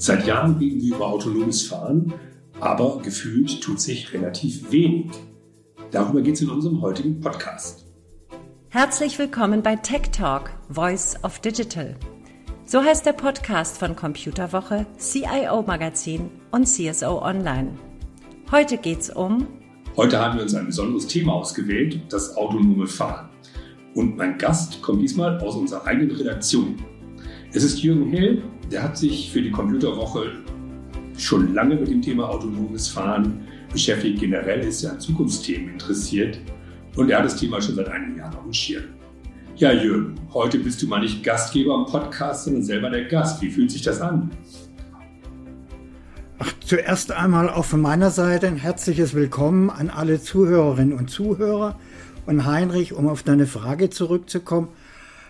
Seit Jahren reden wir über autonomes Fahren, aber gefühlt tut sich relativ wenig. Darüber geht es in unserem heutigen Podcast. Herzlich willkommen bei Tech Talk, Voice of Digital. So heißt der Podcast von Computerwoche, CIO Magazin und CSO Online. Heute geht's um Heute haben wir uns ein besonderes Thema ausgewählt, das autonome Fahren. Und mein Gast kommt diesmal aus unserer eigenen Redaktion. Es ist Jürgen Hill, der hat sich für die Computerwoche schon lange mit dem Thema autonomes Fahren beschäftigt. Generell ist er an Zukunftsthemen interessiert und er hat das Thema schon seit einem Jahr auf dem Schirm. Ja, Jürgen, heute bist du mal nicht Gastgeber am Podcast, sondern selber der Gast. Wie fühlt sich das an? Ach, zuerst einmal auch von meiner Seite ein herzliches Willkommen an alle Zuhörerinnen und Zuhörer. Und Heinrich, um auf deine Frage zurückzukommen,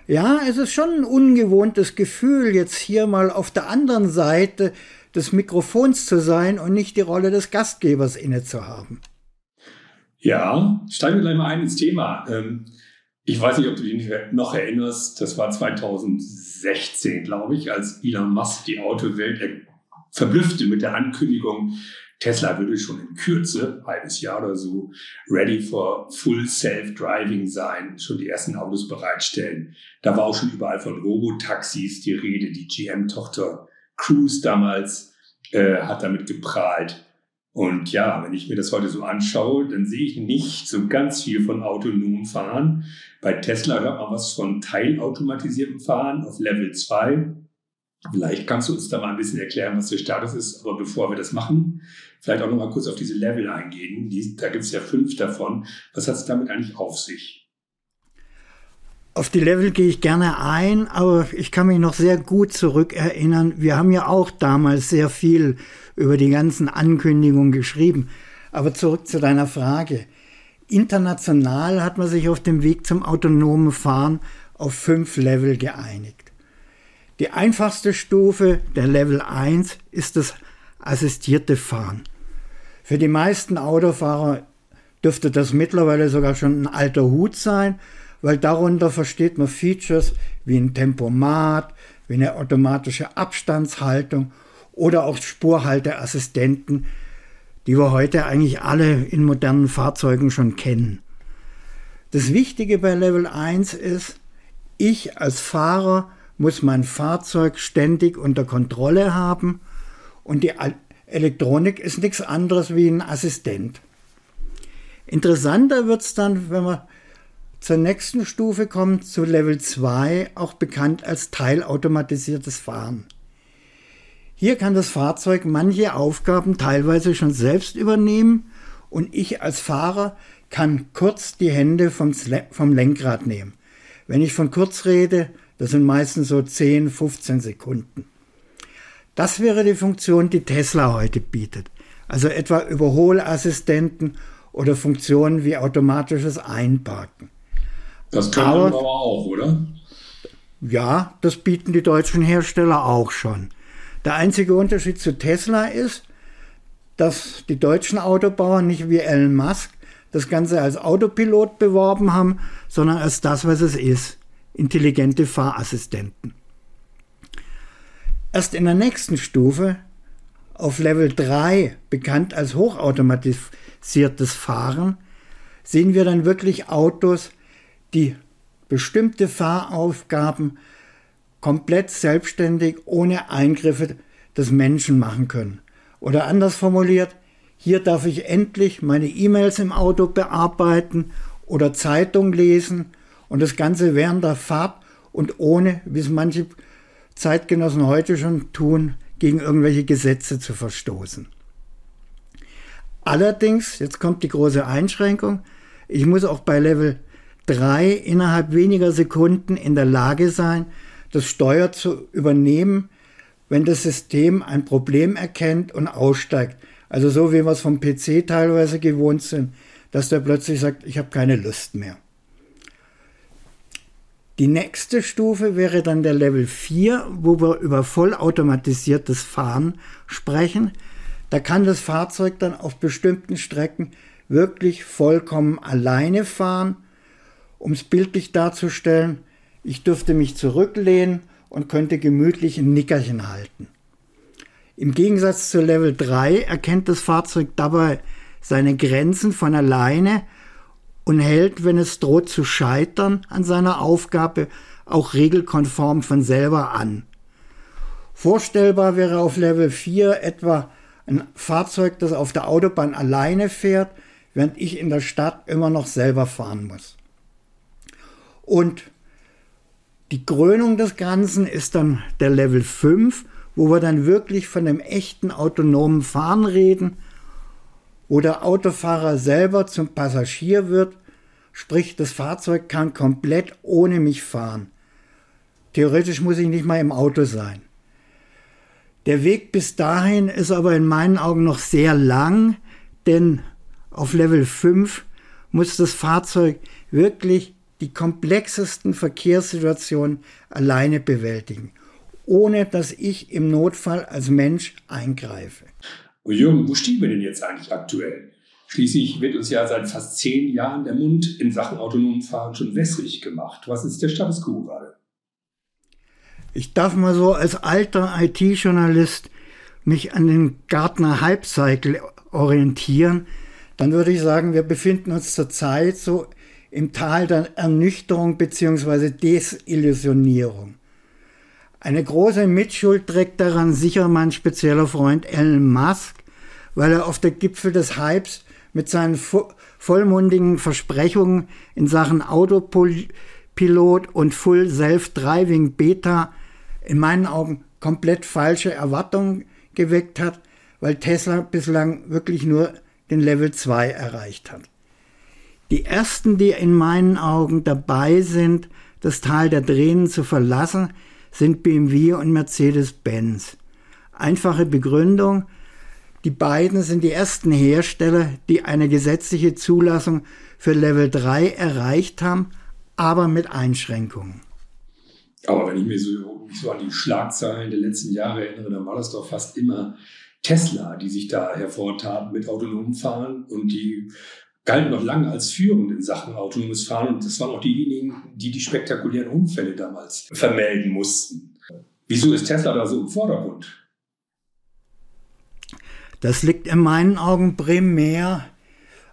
ja, es ist schon ein ungewohntes Gefühl, jetzt hier mal auf der anderen Seite des Mikrofons zu sein und nicht die Rolle des Gastgebers inne zu haben. Ja, steigen wir gleich mal ein ins Thema. Ähm, ich weiß nicht, ob du dich noch erinnerst, das war 2016, glaube ich, als Elon Musk die Autowelt verblüffte mit der Ankündigung, Tesla würde schon in Kürze, halbes Jahr oder so, ready for full self-driving sein, schon die ersten Autos bereitstellen. Da war auch schon überall von Robotaxis die Rede. Die GM-Tochter Cruise damals äh, hat damit geprahlt. Und ja, wenn ich mir das heute so anschaue, dann sehe ich nicht so ganz viel von autonomem Fahren. Bei Tesla hört man was von teilautomatisiertem Fahren auf Level 2. Vielleicht kannst du uns da mal ein bisschen erklären, was der Status ist. Aber bevor wir das machen, vielleicht auch noch mal kurz auf diese Level eingehen. Die, da gibt es ja fünf davon. Was hat es damit eigentlich auf sich? Auf die Level gehe ich gerne ein, aber ich kann mich noch sehr gut zurückerinnern. Wir haben ja auch damals sehr viel über die ganzen Ankündigungen geschrieben. Aber zurück zu deiner Frage. International hat man sich auf dem Weg zum autonomen Fahren auf fünf Level geeinigt. Die einfachste Stufe der Level 1 ist das assistierte Fahren. Für die meisten Autofahrer dürfte das mittlerweile sogar schon ein alter Hut sein, weil darunter versteht man Features wie ein Tempomat, wie eine automatische Abstandshaltung oder auch Spurhalteassistenten, die wir heute eigentlich alle in modernen Fahrzeugen schon kennen. Das Wichtige bei Level 1 ist, ich als Fahrer muss mein Fahrzeug ständig unter Kontrolle haben und die Elektronik ist nichts anderes wie ein Assistent. Interessanter wird es dann, wenn wir zur nächsten Stufe kommen, zu Level 2, auch bekannt als teilautomatisiertes Fahren. Hier kann das Fahrzeug manche Aufgaben teilweise schon selbst übernehmen und ich als Fahrer kann kurz die Hände vom, vom Lenkrad nehmen. Wenn ich von kurz rede, das sind meistens so 10, 15 Sekunden. Das wäre die Funktion, die Tesla heute bietet. Also etwa Überholassistenten oder Funktionen wie automatisches Einparken. Das können aber, aber auch, oder? Ja, das bieten die deutschen Hersteller auch schon. Der einzige Unterschied zu Tesla ist, dass die deutschen Autobauer nicht wie Elon Musk das Ganze als Autopilot beworben haben, sondern als das, was es ist intelligente Fahrassistenten. Erst in der nächsten Stufe, auf Level 3, bekannt als hochautomatisiertes Fahren, sehen wir dann wirklich Autos, die bestimmte Fahraufgaben komplett selbstständig ohne Eingriffe des Menschen machen können. Oder anders formuliert, hier darf ich endlich meine E-Mails im Auto bearbeiten oder Zeitung lesen und das Ganze während der Fahrt und ohne, wie es manche Zeitgenossen heute schon tun, gegen irgendwelche Gesetze zu verstoßen. Allerdings, jetzt kommt die große Einschränkung, ich muss auch bei Level 3 innerhalb weniger Sekunden in der Lage sein, das Steuer zu übernehmen, wenn das System ein Problem erkennt und aussteigt. Also so wie wir es vom PC teilweise gewohnt sind, dass der plötzlich sagt, ich habe keine Lust mehr. Die nächste Stufe wäre dann der Level 4, wo wir über vollautomatisiertes Fahren sprechen. Da kann das Fahrzeug dann auf bestimmten Strecken wirklich vollkommen alleine fahren. Um es bildlich darzustellen, ich dürfte mich zurücklehnen und könnte gemütlich ein Nickerchen halten. Im Gegensatz zu Level 3 erkennt das Fahrzeug dabei seine Grenzen von alleine und hält, wenn es droht zu scheitern an seiner Aufgabe, auch regelkonform von selber an. Vorstellbar wäre auf Level 4 etwa ein Fahrzeug, das auf der Autobahn alleine fährt, während ich in der Stadt immer noch selber fahren muss. Und die Krönung des Ganzen ist dann der Level 5, wo wir dann wirklich von einem echten autonomen Fahren reden, wo der Autofahrer selber zum Passagier wird, sprich das Fahrzeug kann komplett ohne mich fahren. Theoretisch muss ich nicht mal im Auto sein. Der Weg bis dahin ist aber in meinen Augen noch sehr lang, denn auf Level 5 muss das Fahrzeug wirklich die komplexesten Verkehrssituationen alleine bewältigen ohne dass ich im Notfall als Mensch eingreife. Und Jürgen, wo stehen wir denn jetzt eigentlich aktuell? Schließlich wird uns ja seit fast zehn Jahren der Mund in Sachen autonomen Fahren schon wässrig gemacht. Was ist der Status quo gerade? Ich darf mal so als alter IT-Journalist mich an den Gartner Hype Cycle orientieren. Dann würde ich sagen, wir befinden uns zurzeit so im Tal der Ernüchterung bzw. Desillusionierung. Eine große Mitschuld trägt daran sicher mein spezieller Freund Elon Musk, weil er auf der Gipfel des Hypes mit seinen vollmundigen Versprechungen in Sachen Autopilot und Full Self-Driving Beta in meinen Augen komplett falsche Erwartungen geweckt hat, weil Tesla bislang wirklich nur den Level 2 erreicht hat. Die ersten, die in meinen Augen dabei sind, das Tal der Tränen zu verlassen, sind BMW und Mercedes-Benz. Einfache Begründung, die beiden sind die ersten Hersteller, die eine gesetzliche Zulassung für Level 3 erreicht haben, aber mit Einschränkungen. Aber wenn ich mich so, mich so an die Schlagzeilen der letzten Jahre erinnere, dann war das doch fast immer Tesla, die sich da hervortaten mit autonomem Fahren und die galten noch lange als führend in Sachen autonomes Fahren und das waren auch diejenigen, die die spektakulären Unfälle damals vermelden mussten. Wieso ist Tesla da so im Vordergrund? Das liegt in meinen Augen primär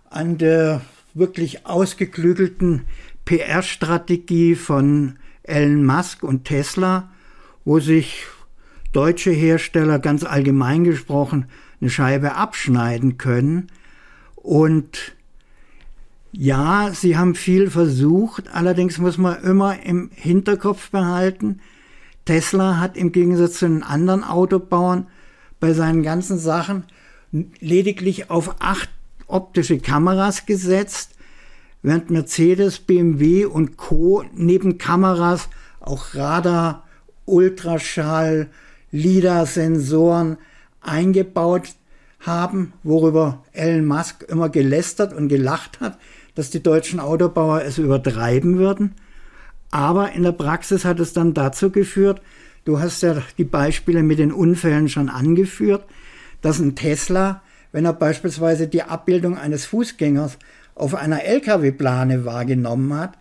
an der wirklich ausgeklügelten PR-Strategie von Elon Musk und Tesla, wo sich deutsche Hersteller ganz allgemein gesprochen eine Scheibe abschneiden können und ja, sie haben viel versucht, allerdings muss man immer im Hinterkopf behalten, Tesla hat im Gegensatz zu den anderen Autobauern bei seinen ganzen Sachen lediglich auf acht optische Kameras gesetzt, während Mercedes, BMW und Co. neben Kameras auch Radar, Ultraschall, LIDAR-Sensoren eingebaut haben, worüber Elon Musk immer gelästert und gelacht hat dass die deutschen Autobauer es übertreiben würden. Aber in der Praxis hat es dann dazu geführt, du hast ja die Beispiele mit den Unfällen schon angeführt, dass ein Tesla, wenn er beispielsweise die Abbildung eines Fußgängers auf einer Lkw-Plane wahrgenommen hat,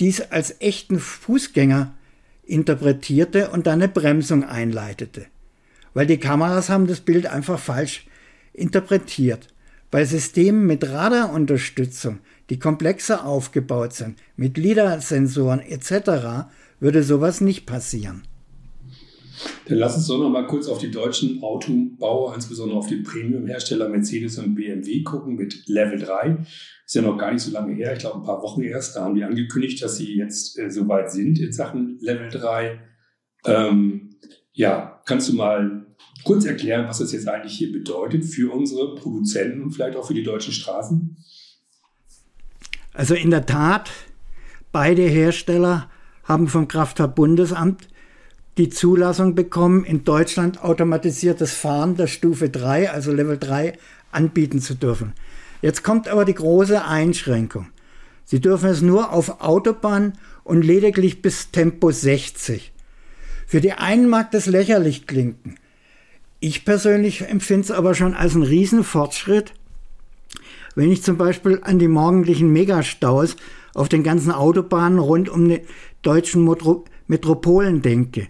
dies als echten Fußgänger interpretierte und dann eine Bremsung einleitete. Weil die Kameras haben das Bild einfach falsch interpretiert. Bei Systemen mit Radarunterstützung, die komplexer aufgebaut sind, mit LIDAR-Sensoren etc., würde sowas nicht passieren. Dann lass uns doch noch mal kurz auf die deutschen Autobauer, insbesondere auf die Premium-Hersteller Mercedes und BMW gucken mit Level 3. Ist ja noch gar nicht so lange her, ich glaube ein paar Wochen erst. Da haben die angekündigt, dass sie jetzt äh, soweit sind in Sachen Level 3. Ähm, ja, kannst du mal kurz erklären, was das jetzt eigentlich hier bedeutet für unsere Produzenten und vielleicht auch für die deutschen Straßen? Also in der Tat, beide Hersteller haben vom Kraftfahrtbundesamt die Zulassung bekommen, in Deutschland automatisiertes Fahren der Stufe 3, also Level 3, anbieten zu dürfen. Jetzt kommt aber die große Einschränkung. Sie dürfen es nur auf Autobahn und lediglich bis Tempo 60. Für die einen mag das lächerlich klinken. Ich persönlich empfinde es aber schon als einen Riesenfortschritt, wenn ich zum Beispiel an die morgendlichen Megastaus auf den ganzen Autobahnen rund um die deutschen Metropolen denke.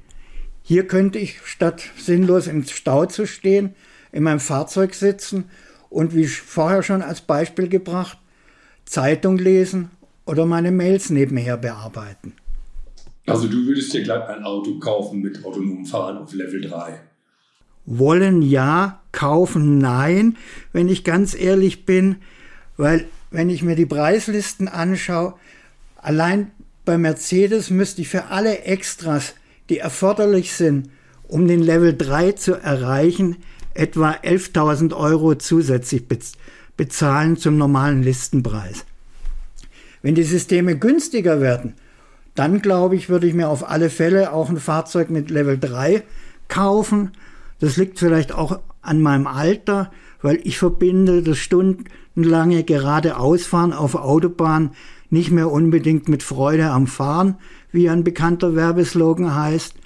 Hier könnte ich statt sinnlos im Stau zu stehen, in meinem Fahrzeug sitzen und wie vorher schon als Beispiel gebracht, Zeitung lesen oder meine Mails nebenher bearbeiten. Also du würdest dir gleich ein Auto kaufen mit autonomem Fahren auf Level 3. Wollen ja, kaufen nein, wenn ich ganz ehrlich bin, weil wenn ich mir die Preislisten anschaue, allein bei Mercedes müsste ich für alle Extras, die erforderlich sind, um den Level 3 zu erreichen, etwa 11.000 Euro zusätzlich bezahlen zum normalen Listenpreis. Wenn die Systeme günstiger werden, dann glaube ich, würde ich mir auf alle Fälle auch ein Fahrzeug mit Level 3 kaufen. Das liegt vielleicht auch an meinem Alter, weil ich verbinde das stundenlange geradeausfahren auf Autobahn nicht mehr unbedingt mit Freude am Fahren, wie ein bekannter Werbeslogan heißt.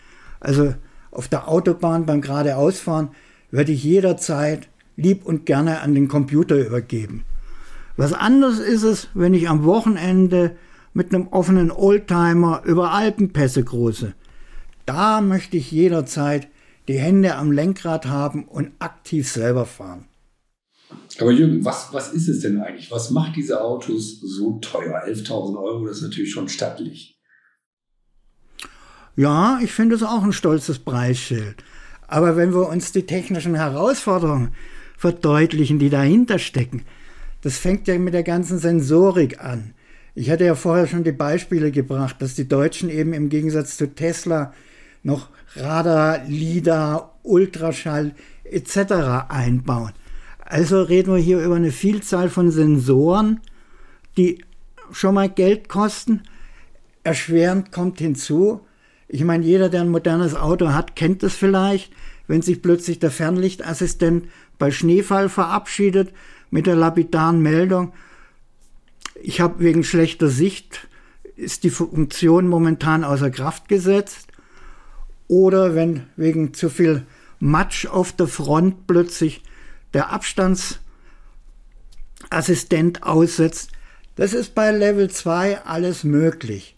Also auf der Autobahn beim geradeausfahren würde ich jederzeit lieb und gerne an den Computer übergeben. Was anderes ist es, wenn ich am Wochenende mit einem offenen Oldtimer über Alpenpässe große. Da möchte ich jederzeit die Hände am Lenkrad haben und aktiv selber fahren. Aber Jürgen, was, was ist es denn eigentlich? Was macht diese Autos so teuer? 11.000 Euro, das ist natürlich schon stattlich. Ja, ich finde es auch ein stolzes Preisschild. Aber wenn wir uns die technischen Herausforderungen verdeutlichen, die dahinter stecken, das fängt ja mit der ganzen Sensorik an. Ich hatte ja vorher schon die Beispiele gebracht, dass die Deutschen eben im Gegensatz zu Tesla noch Radar, LIDAR, Ultraschall etc. einbauen. Also reden wir hier über eine Vielzahl von Sensoren, die schon mal Geld kosten. Erschwerend kommt hinzu, ich meine, jeder, der ein modernes Auto hat, kennt es vielleicht, wenn sich plötzlich der Fernlichtassistent bei Schneefall verabschiedet mit der lapidaren Meldung, ich habe wegen schlechter Sicht, ist die Funktion momentan außer Kraft gesetzt. Oder wenn wegen zu viel Matsch auf der Front plötzlich der Abstandsassistent aussetzt. Das ist bei Level 2 alles möglich.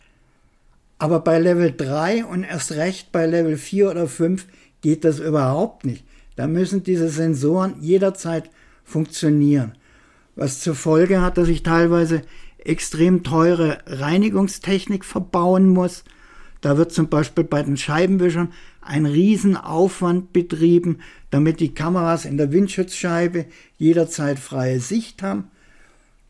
Aber bei Level 3 und erst recht bei Level 4 oder 5 geht das überhaupt nicht. Da müssen diese Sensoren jederzeit funktionieren. Was zur Folge hat, dass ich teilweise extrem teure Reinigungstechnik verbauen muss. Da wird zum Beispiel bei den Scheibenwischern ein Riesenaufwand betrieben, damit die Kameras in der Windschutzscheibe jederzeit freie Sicht haben.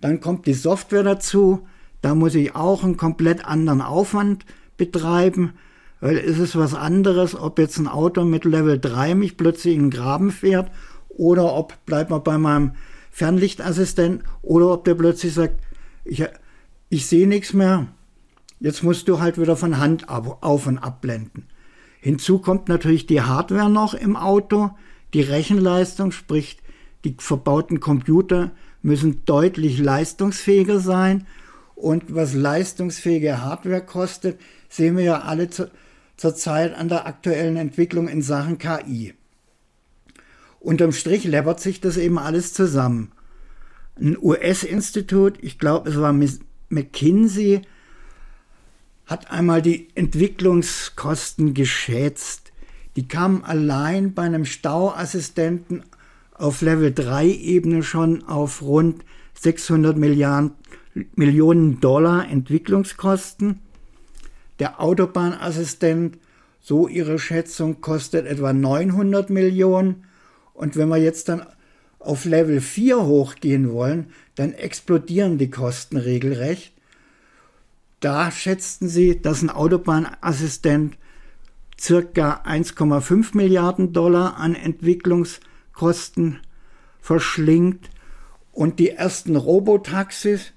Dann kommt die Software dazu. Da muss ich auch einen komplett anderen Aufwand betreiben, weil es ist was anderes, ob jetzt ein Auto mit Level 3 mich plötzlich in den Graben fährt oder ob bleibt man bei meinem Fernlichtassistent oder ob der plötzlich sagt, ich, ich sehe nichts mehr, jetzt musst du halt wieder von Hand auf und abblenden. Hinzu kommt natürlich die Hardware noch im Auto, die Rechenleistung, sprich die verbauten Computer müssen deutlich leistungsfähiger sein. Und was leistungsfähige Hardware kostet, sehen wir ja alle zu, zur Zeit an der aktuellen Entwicklung in Sachen KI. Unterm Strich läppert sich das eben alles zusammen. Ein US-Institut, ich glaube, es war McKinsey, hat einmal die Entwicklungskosten geschätzt. Die kamen allein bei einem Stauassistenten auf Level 3 Ebene schon auf rund 600 Milliarden, Millionen Dollar Entwicklungskosten. Der Autobahnassistent, so ihre Schätzung, kostet etwa 900 Millionen. Und wenn wir jetzt dann auf Level 4 hochgehen wollen, dann explodieren die Kosten regelrecht. Da schätzten sie, dass ein Autobahnassistent circa 1,5 Milliarden Dollar an Entwicklungskosten verschlingt und die ersten Robotaxis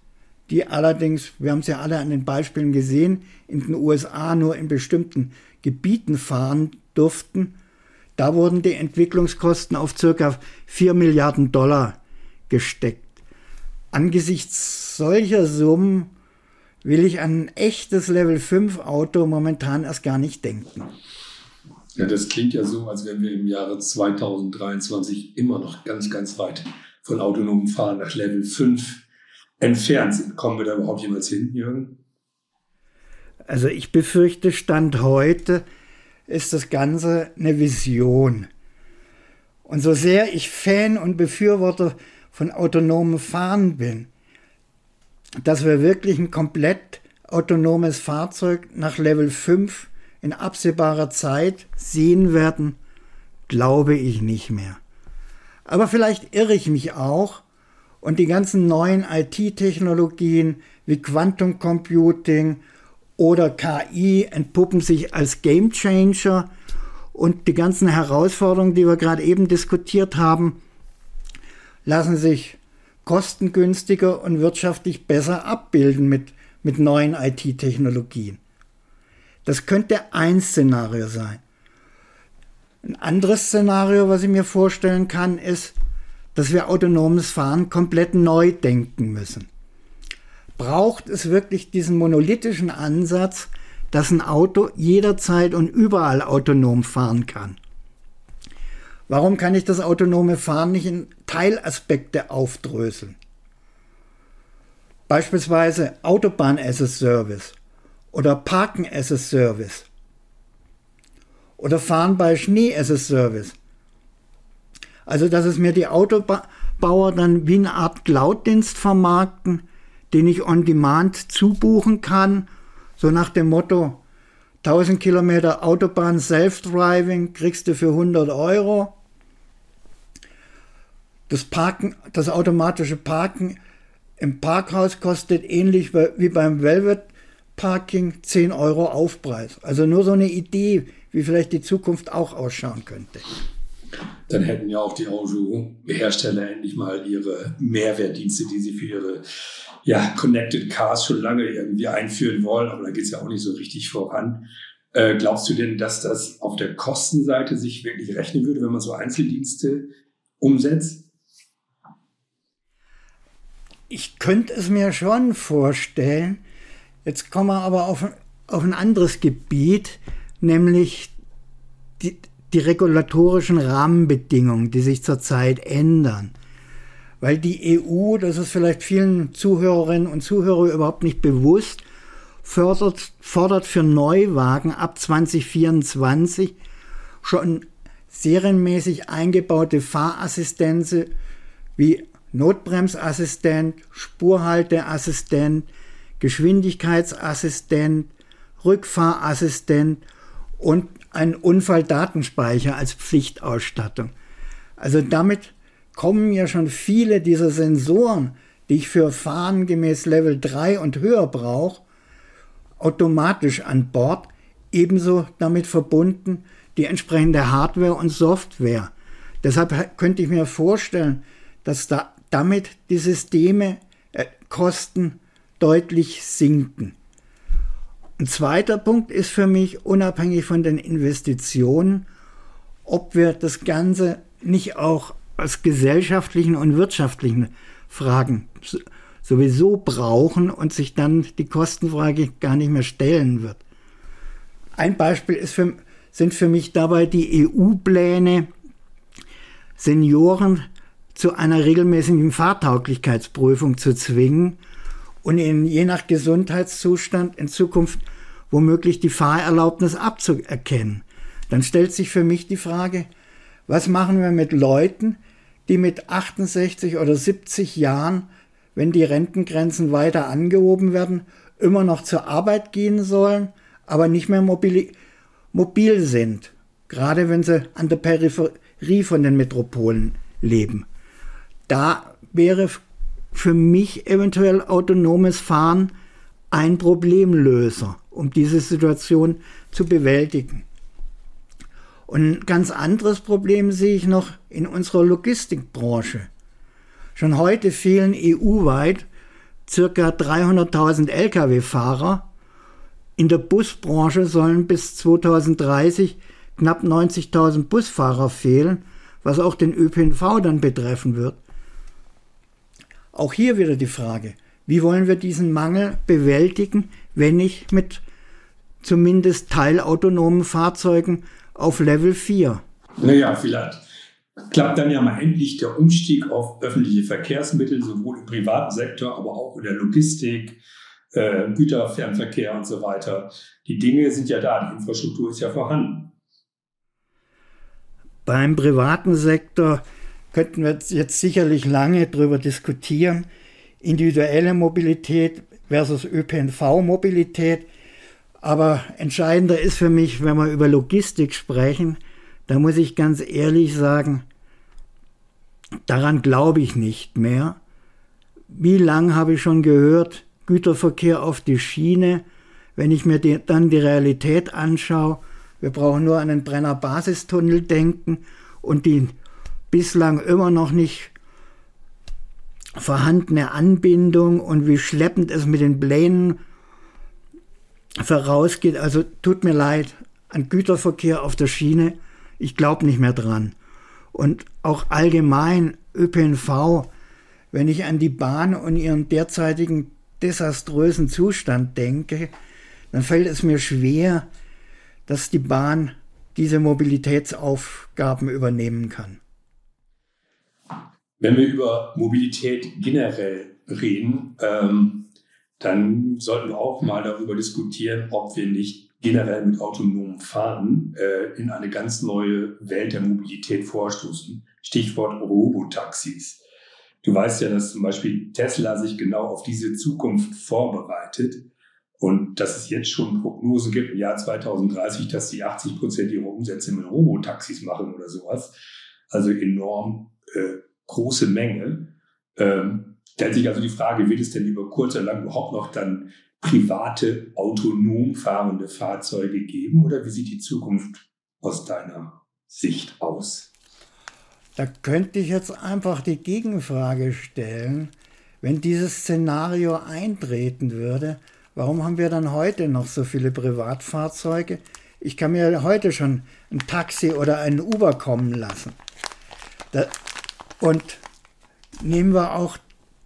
die allerdings, wir haben es ja alle an den Beispielen gesehen, in den USA nur in bestimmten Gebieten fahren durften. Da wurden die Entwicklungskosten auf circa 4 Milliarden Dollar gesteckt. Angesichts solcher Summen will ich an ein echtes Level 5 Auto momentan erst gar nicht denken. Ja, das klingt ja so, als wären wir im Jahre 2023 immer noch ganz, ganz weit von autonomem Fahren nach Level 5 entfernt sind. Kommen wir da überhaupt jemals hin, Jürgen? Also ich befürchte, Stand heute ist das Ganze eine Vision. Und so sehr ich Fan und Befürworter von autonomem Fahren bin, dass wir wirklich ein komplett autonomes Fahrzeug nach Level 5 in absehbarer Zeit sehen werden, glaube ich nicht mehr. Aber vielleicht irre ich mich auch und die ganzen neuen IT-Technologien wie Quantum Computing oder KI entpuppen sich als Game Changer und die ganzen Herausforderungen, die wir gerade eben diskutiert haben, lassen sich kostengünstiger und wirtschaftlich besser abbilden mit, mit neuen IT-Technologien. Das könnte ein Szenario sein. Ein anderes Szenario, was ich mir vorstellen kann, ist, dass wir autonomes Fahren komplett neu denken müssen. Braucht es wirklich diesen monolithischen Ansatz, dass ein Auto jederzeit und überall autonom fahren kann? Warum kann ich das autonome Fahren nicht in Teilaspekte aufdröseln? Beispielsweise Autobahn as a Service oder Parken as a Service oder Fahren bei Schnee as a Service. Also, dass es mir die Autobauer dann wie eine Art Cloud-Dienst vermarkten, den ich on demand zubuchen kann, so nach dem Motto 1000 Kilometer Autobahn Self-Driving kriegst du für 100 Euro. Das Parken, das automatische Parken im Parkhaus kostet ähnlich wie beim Velvet Parking 10 Euro Aufpreis. Also nur so eine Idee, wie vielleicht die Zukunft auch ausschauen könnte. Dann hätten ja auch die Autohersteller endlich mal ihre Mehrwertdienste, die sie für ihre ja, Connected Cars schon lange irgendwie einführen wollen, aber da geht es ja auch nicht so richtig voran. Äh, glaubst du denn, dass das auf der Kostenseite sich wirklich rechnen würde, wenn man so Einzeldienste umsetzt? Ich könnte es mir schon vorstellen. Jetzt kommen wir aber auf, auf ein anderes Gebiet, nämlich die, die regulatorischen Rahmenbedingungen, die sich zurzeit ändern. Weil die EU, das ist vielleicht vielen Zuhörerinnen und Zuhörern überhaupt nicht bewusst, fördert, fordert für Neuwagen ab 2024 schon serienmäßig eingebaute Fahrassistenzen wie Notbremsassistent, Spurhalteassistent, Geschwindigkeitsassistent, Rückfahrassistent und ein Unfalldatenspeicher als Pflichtausstattung. Also damit kommen ja schon viele dieser Sensoren, die ich für Fahren gemäß Level 3 und höher brauche, automatisch an Bord, ebenso damit verbunden die entsprechende Hardware und Software. Deshalb könnte ich mir vorstellen, dass da damit die Systeme äh, Kosten deutlich sinken. Ein zweiter Punkt ist für mich, unabhängig von den Investitionen, ob wir das Ganze nicht auch aus gesellschaftlichen und wirtschaftlichen Fragen sowieso brauchen und sich dann die Kostenfrage gar nicht mehr stellen wird. Ein Beispiel für, sind für mich dabei die EU-Pläne, Senioren zu einer regelmäßigen Fahrtauglichkeitsprüfung zu zwingen und ihnen je nach Gesundheitszustand in Zukunft womöglich die Fahrerlaubnis abzuerkennen. Dann stellt sich für mich die Frage, was machen wir mit Leuten, die mit 68 oder 70 Jahren, wenn die Rentengrenzen weiter angehoben werden, immer noch zur Arbeit gehen sollen, aber nicht mehr mobil, mobil sind, gerade wenn sie an der Peripherie von den Metropolen leben. Da wäre für mich eventuell autonomes Fahren ein Problemlöser, um diese Situation zu bewältigen. Und ein ganz anderes Problem sehe ich noch in unserer Logistikbranche. Schon heute fehlen EU-weit circa 300.000 Lkw-Fahrer. In der Busbranche sollen bis 2030 knapp 90.000 Busfahrer fehlen, was auch den ÖPNV dann betreffen wird. Auch hier wieder die Frage, wie wollen wir diesen Mangel bewältigen, wenn nicht mit zumindest teilautonomen Fahrzeugen auf Level 4? Naja, vielleicht klappt dann ja mal endlich der Umstieg auf öffentliche Verkehrsmittel, sowohl im privaten Sektor, aber auch in der Logistik, äh, Güterfernverkehr und so weiter. Die Dinge sind ja da, die Infrastruktur ist ja vorhanden. Beim privaten Sektor könnten wir jetzt sicherlich lange darüber diskutieren. Individuelle Mobilität versus ÖPNV-Mobilität. Aber entscheidender ist für mich, wenn wir über Logistik sprechen, da muss ich ganz ehrlich sagen, daran glaube ich nicht mehr. Wie lange habe ich schon gehört, Güterverkehr auf die Schiene, wenn ich mir die, dann die Realität anschaue, wir brauchen nur an den Brenner Basistunnel denken und die bislang immer noch nicht vorhandene Anbindung und wie schleppend es mit den Plänen vorausgeht. Also tut mir leid, an Güterverkehr auf der Schiene, ich glaube nicht mehr dran. Und auch allgemein ÖPNV, wenn ich an die Bahn und ihren derzeitigen desaströsen Zustand denke, dann fällt es mir schwer, dass die Bahn diese Mobilitätsaufgaben übernehmen kann. Wenn wir über Mobilität generell reden, ähm, dann sollten wir auch mal darüber diskutieren, ob wir nicht generell mit autonomem Fahren äh, in eine ganz neue Welt der Mobilität vorstoßen. Stichwort Robotaxis. Du weißt ja, dass zum Beispiel Tesla sich genau auf diese Zukunft vorbereitet und dass es jetzt schon Prognosen gibt im Jahr 2030, dass sie 80 Prozent ihrer Umsätze mit Robotaxis machen oder sowas. Also enorm äh, große Menge. Ähm, stellt sich also die Frage, wird es denn über kurz oder lang überhaupt noch dann private, autonom fahrende Fahrzeuge geben oder wie sieht die Zukunft aus deiner Sicht aus? Da könnte ich jetzt einfach die Gegenfrage stellen, wenn dieses Szenario eintreten würde, warum haben wir dann heute noch so viele Privatfahrzeuge? Ich kann mir heute schon ein Taxi oder ein Uber kommen lassen. Da, und nehmen wir auch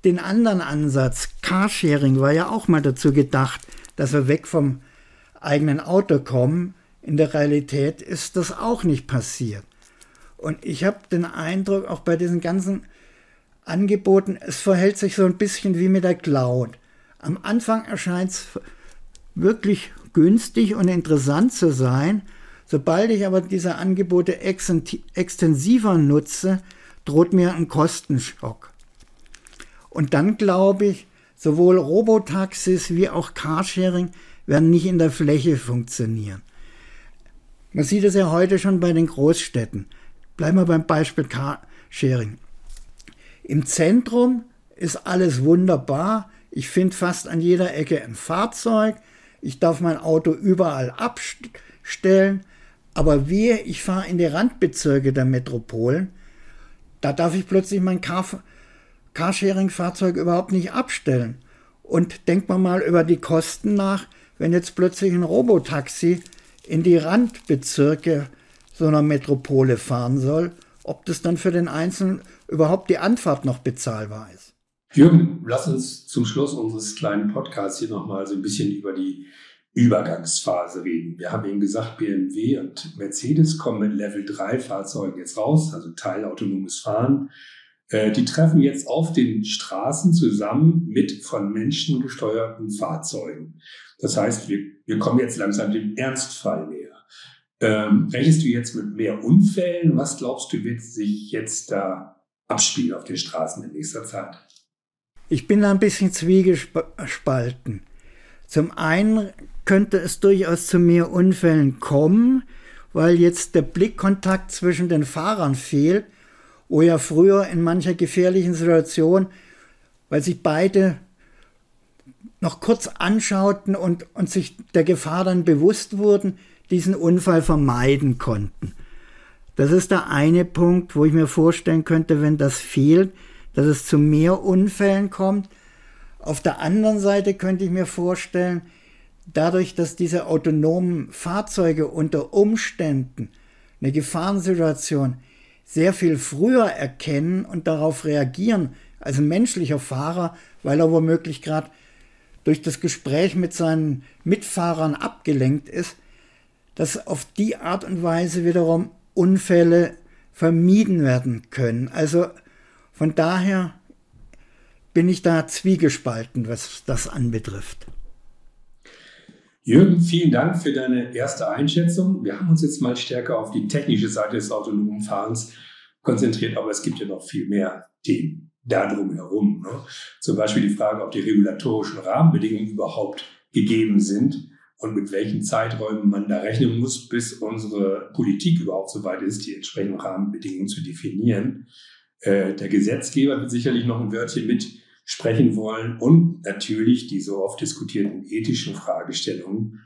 den anderen Ansatz. Carsharing war ja auch mal dazu gedacht, dass wir weg vom eigenen Auto kommen. In der Realität ist das auch nicht passiert. Und ich habe den Eindruck, auch bei diesen ganzen Angeboten, es verhält sich so ein bisschen wie mit der Cloud. Am Anfang erscheint es wirklich günstig und interessant zu sein. Sobald ich aber diese Angebote extensiver nutze, droht mir ein Kostenschock. Und dann glaube ich, sowohl Robotaxis wie auch Carsharing werden nicht in der Fläche funktionieren. Man sieht es ja heute schon bei den Großstädten. Bleiben wir beim Beispiel Carsharing. Im Zentrum ist alles wunderbar. Ich finde fast an jeder Ecke ein Fahrzeug. Ich darf mein Auto überall abstellen. Aber wehe, ich fahre in die Randbezirke der Metropolen. Da darf ich plötzlich mein Car Carsharing-Fahrzeug überhaupt nicht abstellen. Und denkt man mal über die Kosten nach, wenn jetzt plötzlich ein Robotaxi in die Randbezirke so einer Metropole fahren soll, ob das dann für den Einzelnen überhaupt die Anfahrt noch bezahlbar ist. Jürgen, lass uns zum Schluss unseres kleinen Podcasts hier nochmal so ein bisschen über die Übergangsphase reden. Wir haben eben gesagt, BMW und Mercedes kommen mit Level 3 Fahrzeugen jetzt raus, also teilautonomes Fahren. Äh, die treffen jetzt auf den Straßen zusammen mit von Menschen gesteuerten Fahrzeugen. Das heißt, wir, wir kommen jetzt langsam dem Ernstfall näher. Ähm, rechnest du jetzt mit mehr Unfällen? Was glaubst du, wird sich jetzt da abspielen auf den Straßen in nächster Zeit? Ich bin da ein bisschen zwiegespalten. Zum einen könnte es durchaus zu mehr Unfällen kommen, weil jetzt der Blickkontakt zwischen den Fahrern fehlt wo ja früher in mancher gefährlichen Situation, weil sich beide noch kurz anschauten und, und sich der Gefahr dann bewusst wurden, diesen Unfall vermeiden konnten. Das ist der eine Punkt, wo ich mir vorstellen könnte, wenn das fehlt, dass es zu mehr Unfällen kommt. Auf der anderen Seite könnte ich mir vorstellen, dadurch, dass diese autonomen Fahrzeuge unter Umständen eine Gefahrensituation sehr viel früher erkennen und darauf reagieren als ein menschlicher Fahrer, weil er womöglich gerade durch das Gespräch mit seinen Mitfahrern abgelenkt ist, dass auf die Art und Weise wiederum Unfälle vermieden werden können. Also von daher bin ich da zwiegespalten, was das anbetrifft. Jürgen, vielen Dank für deine erste Einschätzung. Wir haben uns jetzt mal stärker auf die technische Seite des autonomen Fahrens konzentriert, aber es gibt ja noch viel mehr Themen darum herum. Ne? Zum Beispiel die Frage, ob die regulatorischen Rahmenbedingungen überhaupt gegeben sind und mit welchen Zeiträumen man da rechnen muss, bis unsere Politik überhaupt so weit ist, die entsprechenden Rahmenbedingungen zu definieren. Äh, der Gesetzgeber wird sicherlich noch ein Wörtchen mit sprechen wollen und natürlich die so oft diskutierten ethischen Fragestellungen.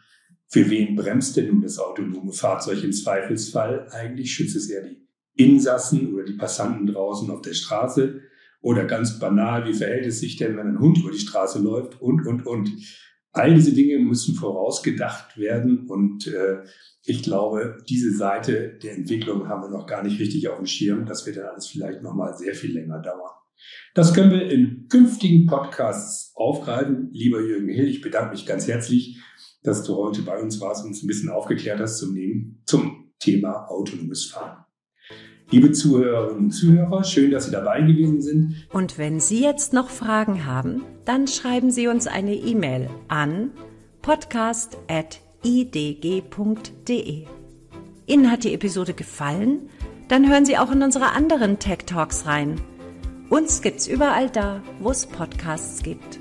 Für wen bremst denn nun das autonome Fahrzeug im Zweifelsfall? Eigentlich schützt es eher die Insassen oder die Passanten draußen auf der Straße. Oder ganz banal, wie verhält es sich denn, wenn ein Hund über die Straße läuft und, und, und. All diese Dinge müssen vorausgedacht werden und äh, ich glaube, diese Seite der Entwicklung haben wir noch gar nicht richtig auf dem Schirm. Das wird dann alles vielleicht noch mal sehr viel länger dauern. Das können wir in künftigen Podcasts aufgreifen. Lieber Jürgen Hill, ich bedanke mich ganz herzlich, dass du heute bei uns warst und uns ein bisschen aufgeklärt hast zum, zum Thema autonomes Fahren. Liebe Zuhörerinnen und Zuhörer, schön, dass Sie dabei gewesen sind. Und wenn Sie jetzt noch Fragen haben, dann schreiben Sie uns eine E-Mail an podcast.idg.de. Ihnen hat die Episode gefallen? Dann hören Sie auch in unsere anderen Tech Talks rein. Uns gibt's überall da, wo es Podcasts gibt.